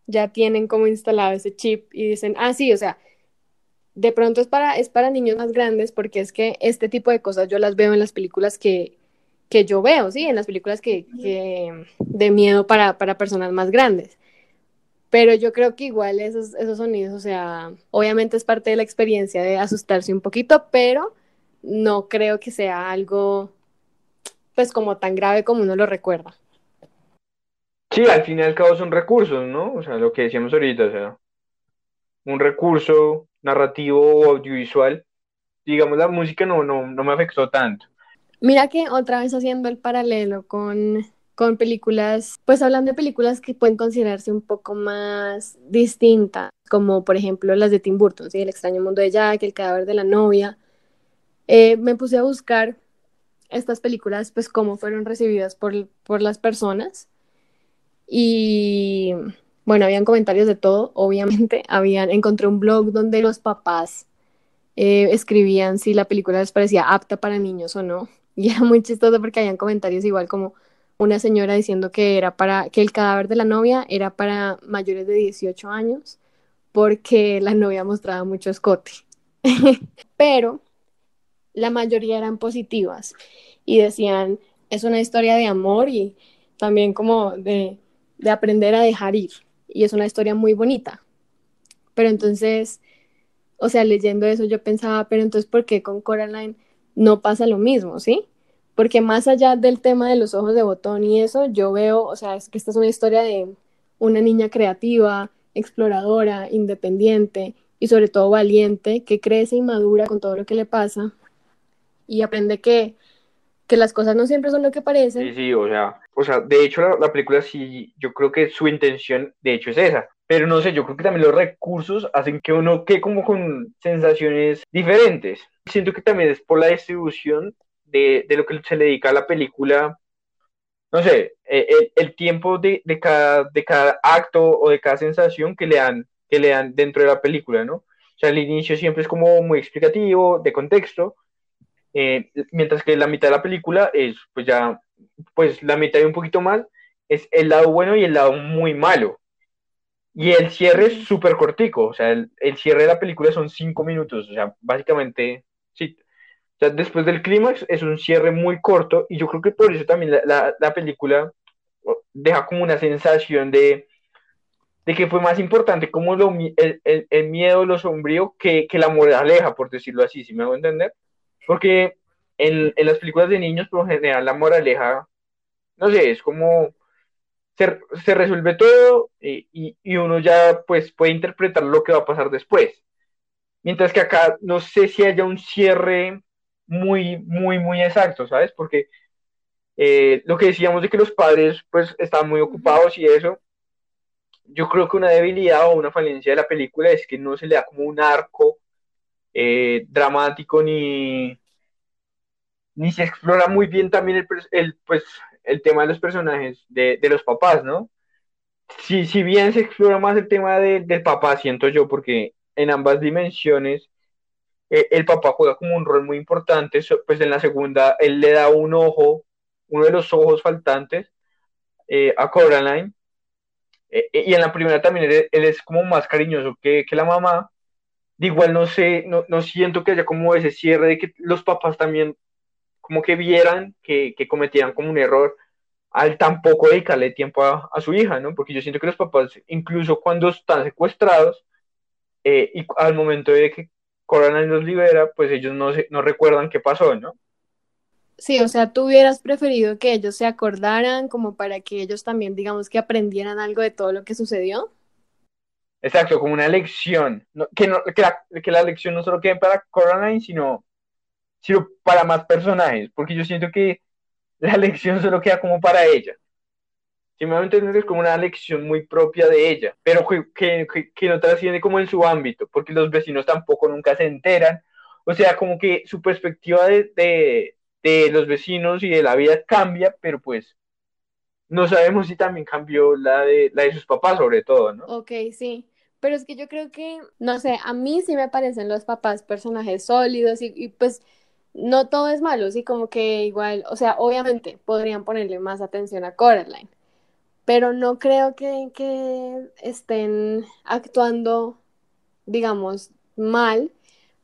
ya tienen como instalado ese chip y dicen, ah, sí, o sea, de pronto es para, es para niños más grandes porque es que este tipo de cosas yo las veo en las películas que, que yo veo, ¿sí? En las películas que, de miedo para, personas más grandes. Pero yo creo que igual esos, esos sonidos, o sea, obviamente es parte de la experiencia de asustarse un poquito, pero no creo que sea algo, pues, como tan grave como uno lo recuerda. Sí, al fin y al cabo son recursos, ¿no? O sea, lo que decíamos ahorita, o sea, un recurso narrativo o audiovisual. Digamos, la música no, no, no me afectó tanto. Mira que otra vez haciendo el paralelo con, con películas, pues hablando de películas que pueden considerarse un poco más distintas, como por ejemplo las de Tim Burton, ¿sí? El extraño mundo de Jack, El cadáver de la novia. Eh, me puse a buscar estas películas, pues cómo fueron recibidas por, por las personas. Y bueno, habían comentarios de todo, obviamente. Habían, encontré un blog donde los papás eh, escribían si la película les parecía apta para niños o no. Y era muy chistoso porque habían comentarios igual como una señora diciendo que era para que el cadáver de la novia era para mayores de 18 años porque la novia mostraba mucho escote. Pero la mayoría eran positivas y decían, es una historia de amor y también como de, de aprender a dejar ir. Y es una historia muy bonita. Pero entonces, o sea, leyendo eso yo pensaba, pero entonces, ¿por qué con Coraline no pasa lo mismo, sí? Porque más allá del tema de los ojos de botón y eso, yo veo, o sea, es que esta es una historia de una niña creativa, exploradora, independiente y sobre todo valiente, que crece y madura con todo lo que le pasa y aprende que, que las cosas no siempre son lo que parecen. Sí, sí, o sea, o sea de hecho la, la película sí, yo creo que su intención de hecho es esa, pero no sé, yo creo que también los recursos hacen que uno quede como con sensaciones diferentes. Siento que también es por la distribución de, lo que se le dedica a la película, no sé, eh, el, tiempo de, cada, de cada acto o de cada sensación que le, dan, que le dan dentro de la película, ¿no? O sea, el inicio siempre es como muy explicativo, de contexto, eh, mientras que la mitad de la película es, pues ya, pues la mitad y un poquito más, es el lado bueno y el lado muy malo. Y el cierre es súper cortico, o sea, el, el, cierre de la película son cinco minutos, o sea, básicamente, sí, después del clímax es un cierre muy corto y yo creo que por eso también la, la, película deja como una sensación de, de que fue más importante como lo, el, el, miedo, lo sombrío, que, que, la moraleja, por decirlo así, si me hago entender. Porque en, en, las películas de niños, por general, la moraleja, no sé, es como se, se resuelve todo y, y, y, uno ya pues puede interpretar lo que va a pasar después. Mientras que acá no sé si haya un cierre muy, muy, muy exacto, ¿sabes? Porque eh, lo que decíamos de que los padres pues están muy ocupados y eso, yo creo que una debilidad o una falencia de la película es que no se le da como un arco eh, dramático ni, ni se explora muy bien también el, el, pues, el tema de los personajes, de, de los papás, ¿no? Si, si bien se explora más el tema de, del papá, siento yo, porque en ambas dimensiones eh, el papá juega como un rol muy importante, pues en la segunda él le da un ojo, uno de los ojos faltantes eh, a Coraline, eh, y en la primera también él, es como más cariñoso que, que, la mamá, igual no sé, no, no siento que haya como ese cierre de que los papás también como que vieran que, que cometieran como un error al tampoco dedicarle tiempo a, a, su hija, ¿no? Porque yo siento que los papás, incluso cuando están secuestrados, eh, y al momento de que Coraline los libera, pues ellos no, se, no recuerdan qué pasó, ¿no? Sí, o sea, tú hubieras preferido que ellos se acordaran como para que ellos también, digamos, que aprendieran algo de todo lo que sucedió. Exacto, como una lección, no, que, no, que, la, que la lección no solo quede para Coraline, sino, sino para más personajes, porque yo siento que la lección solo queda como para ella. Si me a entender, es como una lección muy propia de ella, pero que, que, que, no trasciende como en su ámbito, porque los vecinos tampoco nunca se enteran. O sea, como que su perspectiva de, de, de los vecinos y de la vida cambia, pero pues no sabemos si también cambió la de, la de sus papás, sobre todo, ¿no? Ok, sí. Pero es que yo creo que, no sé, a mí sí me parecen los papás personajes sólidos y, y pues no todo es malo, sí, como que igual, o sea, obviamente podrían ponerle más atención a Coraline, pero no creo que, estén actuando, digamos, mal,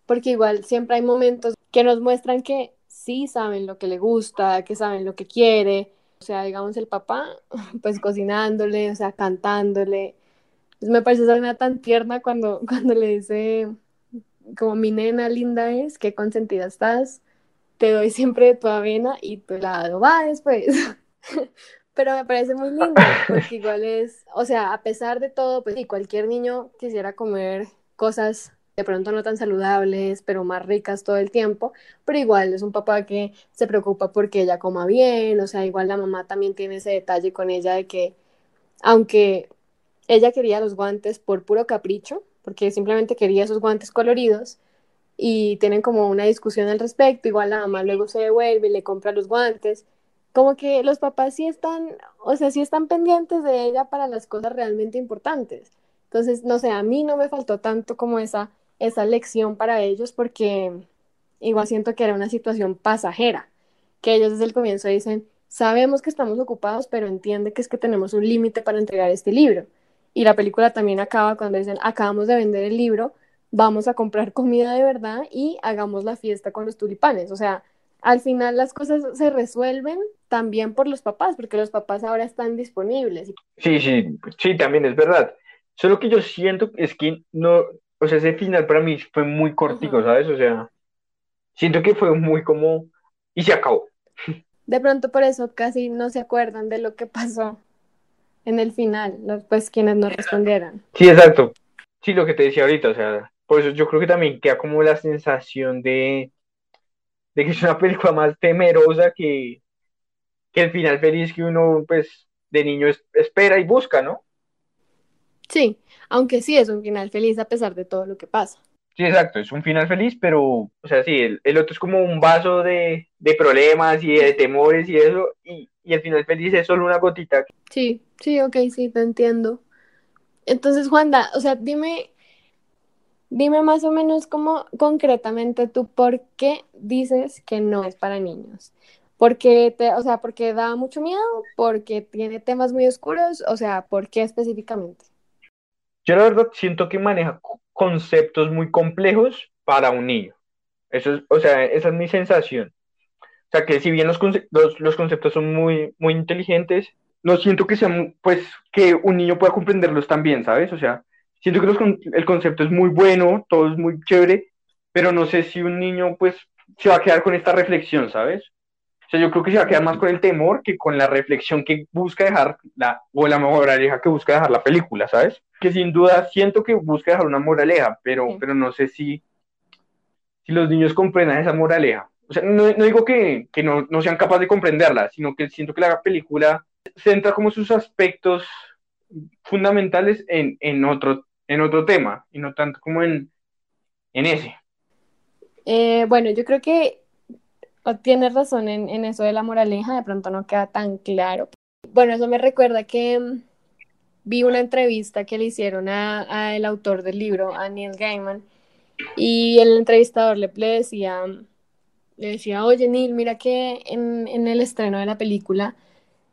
porque igual siempre hay momentos que nos muestran que sí saben lo que le gusta, que saben lo que quiere, o sea, digamos el papá, pues cocinándole, o sea, cantándole. Pues me parece esa tan tierna cuando, cuando le dice, como mi nena linda es, qué consentida estás, te doy siempre tu avena y tu helado va después. Pero me parece muy lindo, porque igual es, o sea, a pesar de todo, pues sí, cualquier niño quisiera comer cosas de pronto no tan saludables, pero más ricas todo el tiempo, pero igual es un papá que se preocupa porque ella coma bien, o sea, igual la mamá también tiene ese detalle con ella de que, aunque ella quería los guantes por puro capricho, porque simplemente quería esos guantes coloridos, y tienen como una discusión al respecto, igual la mamá luego se devuelve y le compra los guantes, como que los papás sí están, o sea, sí están pendientes de ella para las cosas realmente importantes. Entonces, no sé, a mí no me faltó tanto como esa esa lección para ellos porque igual siento que era una situación pasajera, que ellos desde el comienzo dicen, sabemos que estamos ocupados, pero entiende que es que tenemos un límite para entregar este libro. Y la película también acaba cuando dicen, acabamos de vender el libro, vamos a comprar comida de verdad y hagamos la fiesta con los tulipanes. O sea, al final las cosas se resuelven también por los papás, porque los papás ahora están disponibles. Sí, sí, sí, también es verdad. Solo que yo siento es que no, o sea, ese final para mí fue muy cortico, ¿sabes? O sea, siento que fue muy como, y se acabó. De pronto por eso casi no se acuerdan de lo que pasó en el final, pues quienes no respondieran. Sí, exacto. Sí, lo que te decía ahorita, o sea, por eso yo creo que también queda como la sensación de, de que es una película más temerosa que, que el final feliz que uno, pues, de niño espera y busca, ¿no? Sí, aunque sí es un final feliz a pesar de todo lo que pasa. Sí, exacto, es un final feliz, pero, o sea, sí, el, el otro es como un vaso de, de, problemas y de temores y eso, y, y el final feliz es solo una gotita. Sí, sí, ok, sí, te entiendo. Entonces, Juanda, o sea, dime, dime más o menos cómo concretamente tú por qué dices que no es para niños. Porque te, o sea, porque da mucho miedo, porque tiene temas muy oscuros, o sea, ¿por qué específicamente? Yo la verdad siento que maneja conceptos muy complejos para un niño. Eso es, o sea, esa es mi sensación. O sea, que si bien los, los, conceptos son muy, muy inteligentes, no siento que sean, pues, que un niño pueda comprenderlos también, ¿sabes? O sea, siento que los, el concepto es muy bueno, todo es muy chévere, pero no sé si un niño, pues, se va a quedar con esta reflexión, ¿sabes? O sea, yo creo que se va a quedar más con el temor que con la reflexión que busca dejar la, o la moraleja que busca dejar la película, ¿sabes? Que sin duda siento que busca dejar una moraleja, pero, sí. pero no sé si, si los niños comprendan esa moraleja. O sea, no, no digo que, que no, no, sean capaces de comprenderla, sino que siento que la película centra como sus aspectos fundamentales en, en, otro, en otro tema, y no tanto como en, en ese. Eh, bueno, yo creo que tienes razón en, en, eso de la moraleja, de pronto no queda tan claro. Bueno, eso me recuerda que um, vi una entrevista que le hicieron a, a, autor del libro, a Neil Gaiman, y el entrevistador le, le, decía, le decía, oye Neil, mira que en, en el estreno de la película,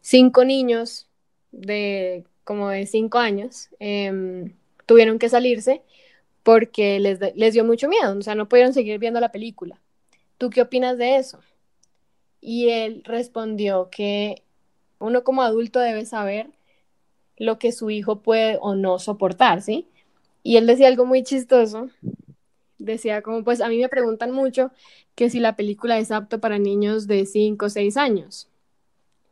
cinco niños de como de cinco años eh, tuvieron que salirse porque les, les dio mucho miedo, o sea, no pudieron seguir viendo la película. ¿Tú qué opinas de eso? Y él respondió que uno como adulto debe saber lo que su hijo puede o no soportar, ¿sí? Y él decía algo muy chistoso. Decía como, pues a mí me preguntan mucho que si la película es apto para niños de 5 o 6 años.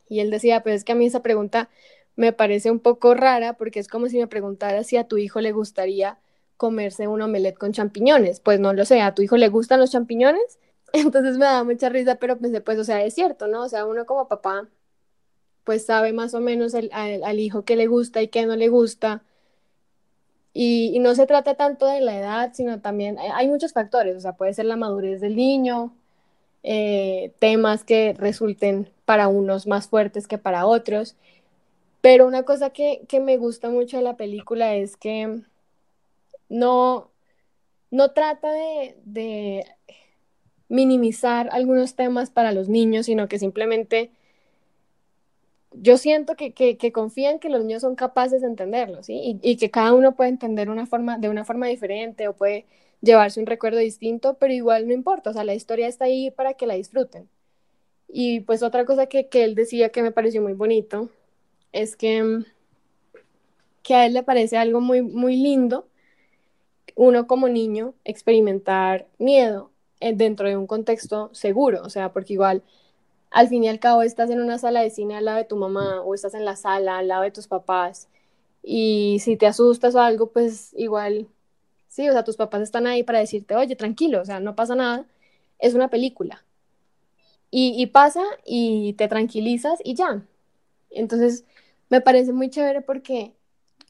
Y él decía, pues es que a mí esa pregunta me parece un poco rara porque es como si me preguntara si a tu hijo le gustaría comerse un omelette con champiñones. Pues no lo sé, ¿a tu hijo le gustan los champiñones? Entonces me daba mucha risa, pero pensé, pues, o sea, es cierto, ¿no? O sea, uno como papá, pues sabe más o menos el, al, hijo que le gusta y qué no le gusta. Y, no se trata tanto de la edad, sino también hay muchos factores, o sea, puede ser la madurez del niño, eh, temas que resulten para unos más fuertes que para otros. Pero una cosa que, que me gusta mucho de la película es que no, no trata de, minimizar algunos temas para los niños, sino que simplemente yo siento que, confían que los niños son capaces de entenderlo, ¿sí? Y, que cada uno puede entender una forma, de una forma diferente o puede llevarse un recuerdo distinto, pero igual no importa, o sea, la historia está ahí para que la disfruten. Y pues otra cosa que, que él decía que me pareció muy bonito es que, que a él le parece algo muy, muy lindo uno como niño experimentar miedo eh, dentro de un contexto seguro, o sea, porque igual al fin y al cabo estás en una sala de cine al lado de tu mamá o estás en la sala al lado de tus papás y si te asustas o algo, pues igual, sí, o sea, tus papás están ahí para decirte, oye, tranquilo, o sea, no pasa nada, es una película. Y, y pasa y te tranquilizas y ya. Entonces, me parece muy chévere porque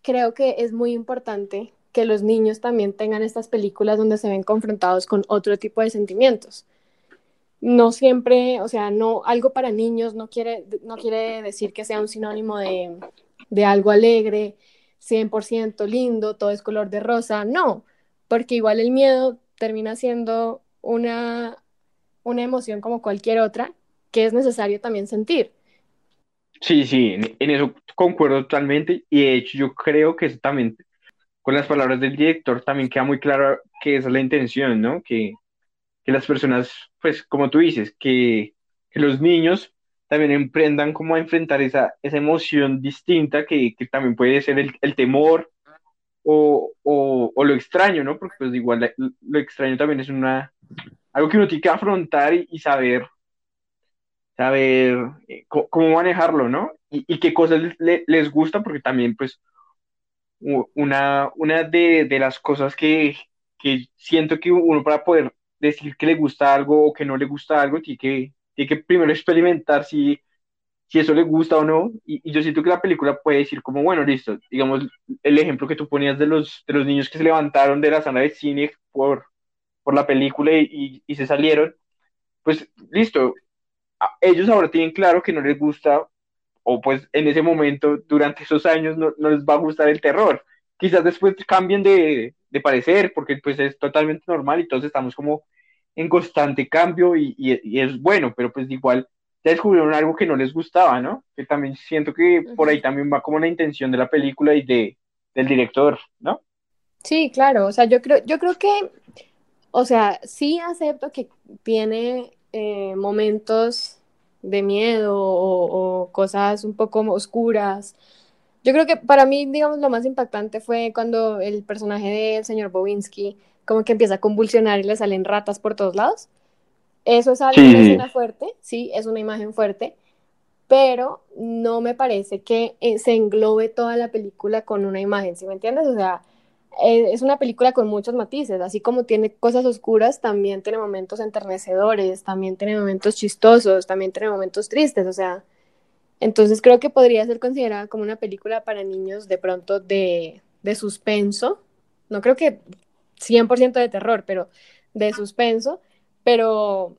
creo que es muy importante que los niños también tengan estas películas donde se ven confrontados con otro tipo de sentimientos. No siempre, o sea, no, algo para niños no quiere, no quiere decir que sea un sinónimo de, de algo alegre, 100% lindo, todo es color de rosa, no, porque igual el miedo termina siendo una, una emoción como cualquier otra que es necesario también sentir. Sí, sí, en, en eso concuerdo totalmente y de hecho yo creo que eso también con las palabras del director también queda muy claro que esa es la intención, ¿no? Que, que las personas, pues como tú dices, que, que, los niños también emprendan como a enfrentar esa, esa emoción distinta que, que también puede ser el, el temor o, o, o, lo extraño, ¿no? Porque pues igual lo extraño también es una, algo que uno tiene que afrontar y, y saber saber eh, cómo manejarlo, ¿no? Y, y qué cosas les, les gusta, porque también, pues, una, una de, de las cosas que, que, siento que uno para poder decir que le gusta algo o que no le gusta algo, tiene que, tiene que primero experimentar si, si eso le gusta o no. Y, y, yo siento que la película puede decir como, bueno, listo, digamos, el ejemplo que tú ponías de los, de los niños que se levantaron de la sala de cine por, por la película y, y se salieron, pues listo, ellos ahora tienen claro que no les gusta o pues en ese momento, durante esos años, no, no les va a gustar el terror. Quizás después cambien de, de, parecer, porque pues es totalmente normal y todos estamos como en constante cambio y, y, es bueno, pero pues igual descubrieron algo que no les gustaba, ¿no? Que también siento que por ahí también va como la intención de la película y de, del director, ¿no? Sí, claro, o sea, yo creo, yo creo que, o sea, sí acepto que tiene eh, momentos de miedo o, cosas un poco oscuras. Yo creo que para mí, digamos, lo más impactante fue cuando el personaje del señor Bowinski como que empieza a convulsionar y le salen ratas por todos lados. Eso es algo, una escena fuerte, sí, es una imagen fuerte, pero no me parece que eh, se englobe toda la película con una imagen, ¿sí me entiendes? O sea, es una película con muchos matices, así como tiene cosas oscuras, también tiene momentos enternecedores, también tiene momentos chistosos, también tiene momentos tristes, o sea, entonces creo que podría ser considerada como una película para niños de pronto de, de suspenso, no creo que 100% de terror, pero de suspenso, pero,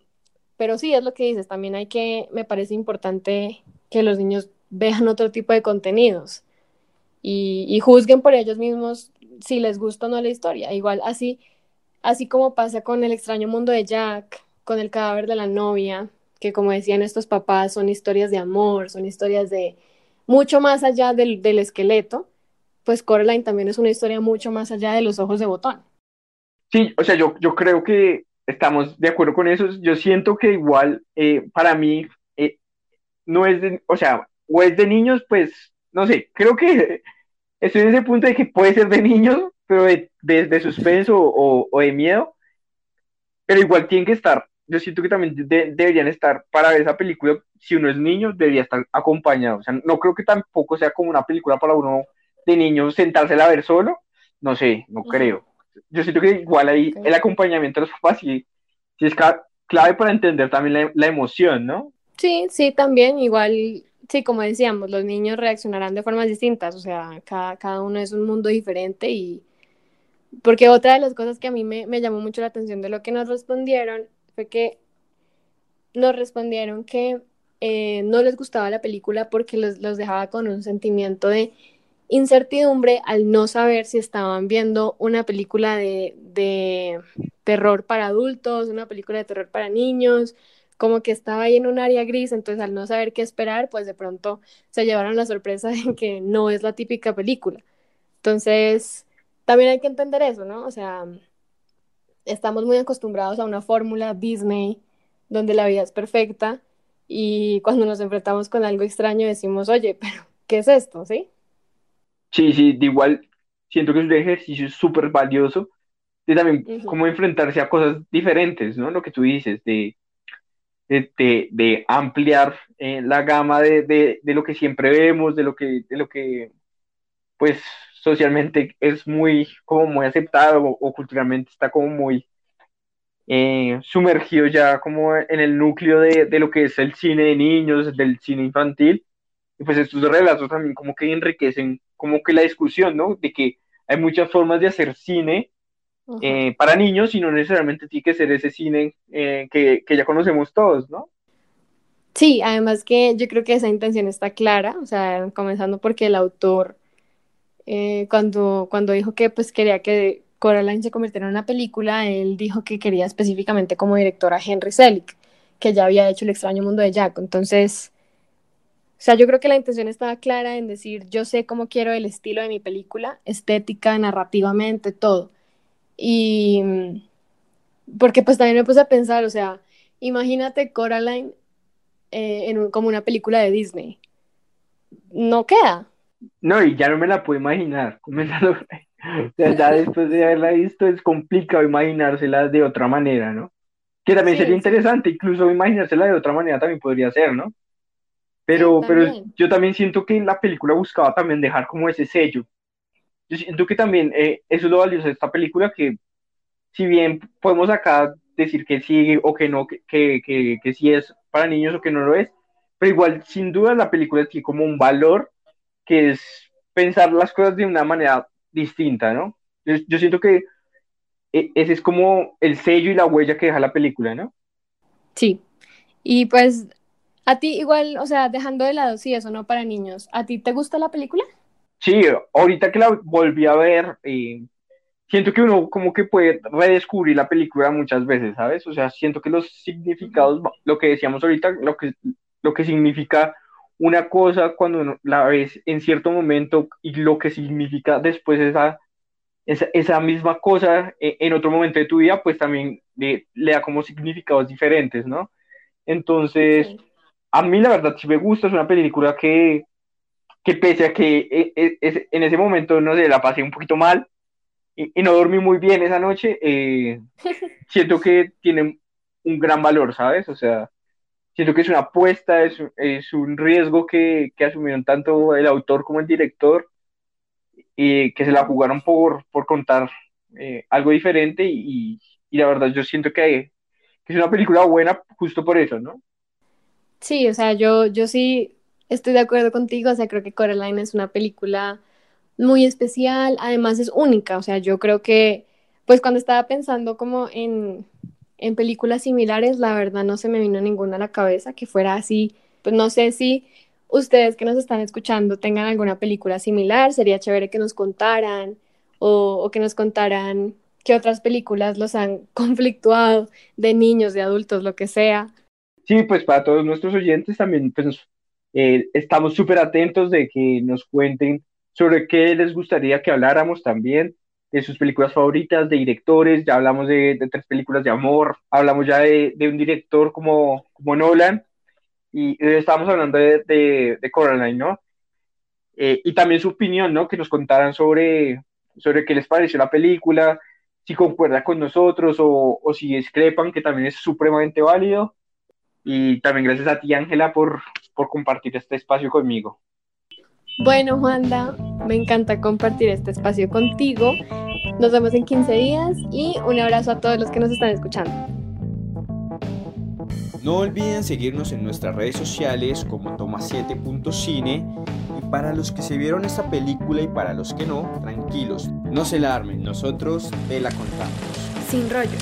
pero sí, es lo que dices, también hay que, me parece importante que los niños vean otro tipo de contenidos y, y juzguen por ellos mismos si les gusta o no la historia. Igual así, así como pasa con el extraño mundo de Jack, con el cadáver de la novia, que como decían estos papás, son historias de amor, son historias de mucho más allá del, del esqueleto, pues Coraline también es una historia mucho más allá de los ojos de botón. Sí, o sea, yo, yo creo que estamos de acuerdo con eso. Yo siento que igual eh, para mí eh, no es o sea, o es de niños, pues, no sé, creo que estoy en ese punto de que puede ser de niños, pero de, de, suspenso o, o, de miedo, pero igual tiene que estar. Yo siento que también deberían estar para ver esa película. Si uno es niño, debería estar acompañado. O sea, no creo que tampoco sea como una película para uno de niños sentársela a ver solo. No sé, no creo yo siento que igual ahí el acompañamiento de los papás sí, es clave para entender también la, emoción, ¿no? Sí, sí, también, igual, sí, como decíamos, los niños reaccionarán de formas distintas, o sea, cada, cada uno es un mundo diferente y... Porque otra de las cosas que a mí me, me llamó mucho la atención de lo que nos respondieron fue que nos respondieron que eh, no les gustaba la película porque los, los dejaba con un sentimiento de incertidumbre al no saber si estaban viendo una película de, terror para adultos, una película de terror para niños, como que estaba ahí en un área gris, entonces al no saber qué esperar, pues de pronto se llevaron la sorpresa de que no es la típica película. Entonces, también hay que entender eso, ¿no? O sea, estamos muy acostumbrados a una fórmula Disney donde la vida es perfecta y cuando nos enfrentamos con algo extraño decimos, oye, pero ¿qué es esto? ¿Sí? Sí, sí, de igual siento que es un ejercicio súper valioso de también cómo enfrentarse a cosas diferentes, ¿no? Lo que tú dices, de, de, ampliar eh, la gama de, lo que siempre vemos, de lo que, de lo que pues socialmente es muy, como muy aceptado o, culturalmente está como muy eh, sumergido ya como en el núcleo de, de lo que es el cine de niños, del cine infantil. Y pues estos relatos también como que enriquecen como que la discusión, ¿no? De que hay muchas formas de hacer cine eh, para niños y no necesariamente tiene que ser ese cine eh, que, ya conocemos todos, ¿no? Sí, además que yo creo que esa intención está clara, o sea, comenzando porque el autor, eh, cuando, cuando dijo que pues quería que Coraline se convirtiera en una película, él dijo que quería específicamente como director a Henry Selick, que ya había hecho El extraño mundo de Jack, entonces o sea, yo creo que la intención estaba clara en decir, yo sé cómo quiero el estilo de mi película, estética, narrativamente, todo. Y porque pues también me puse a pensar, o sea, imagínate Coraline eh, en como una película de Disney. No queda. No, y ya no me la puedo imaginar. O sea, ya después de haberla visto es complicado imaginársela de otra manera, ¿no? Que también sería interesante, incluso imaginársela de otra manera también podría ser, ¿no? Pero, pero yo también siento que la película buscaba también dejar como ese sello. Yo siento que también eh, eso es lo valioso de esta película, que si bien podemos acá decir que sí o que no, que, que, que, sí es para niños o que no lo es, pero igual sin duda la película tiene como un valor que es pensar las cosas de una manera distinta, ¿no? Yo, siento que eh, ese es como el sello y la huella que deja la película, ¿no? Sí. Y pues a ti igual, o sea, dejando de lado, sí, eso no para niños, ¿a ti te gusta la película? Sí, ahorita que la volví a ver, eh, siento que uno como que puede redescubrir la película muchas veces, ¿sabes? O sea, siento que los significados, lo que decíamos ahorita, lo que, lo que significa una cosa cuando uno la ves en cierto momento y lo que significa después esa, esa, misma cosa eh, en otro momento de tu vida, pues también le, le da como significados diferentes, ¿no? Entonces a mí la verdad sí me gusta, es una película que, que pese a que e, e, en ese momento, no sé, la pasé un poquito mal y, no dormí muy bien esa noche, eh, siento que tiene un gran valor, ¿sabes? O sea, siento que es una apuesta, es, es un riesgo que, que, asumieron tanto el autor como el director y que se la jugaron por, por contar eh, algo diferente y, y, la verdad yo siento que, que es una película buena justo por eso, ¿no? Sí, o sea, yo, yo sí estoy de acuerdo contigo, o sea, creo que Coraline es una película muy especial, además es única, o sea, yo creo que, pues cuando estaba pensando como en, en películas similares, la verdad no se me vino ninguna a la cabeza que fuera así, pues no sé si ustedes que nos están escuchando tengan alguna película similar, sería chévere que nos contaran o, o que nos contaran qué otras películas los han conflictuado de niños, de adultos, lo que sea. Sí, pues para todos nuestros oyentes también pues, eh, estamos súper atentos de que nos cuenten sobre qué les gustaría que habláramos también. de sus películas favoritas, de directores, ya hablamos de, tres películas de amor, hablamos ya de, un director como, como Nolan, y estábamos hablando de, de, Coraline, ¿no? Eh, y también su opinión, ¿no? Que nos contaran sobre, sobre qué les pareció la película, si concuerda con nosotros o, o si discrepan, que también es supremamente válido. Y también gracias a ti, Ángela, por, por compartir este espacio conmigo. Bueno, Juanda, me encanta compartir este espacio contigo. Nos vemos en 15 días y un abrazo a todos los que nos están escuchando. No olviden seguirnos en nuestras redes sociales como Toma7.cine y para los que se vieron esta película y para los que no, tranquilos, no se la armen, nosotros te la contamos. Sin rollo.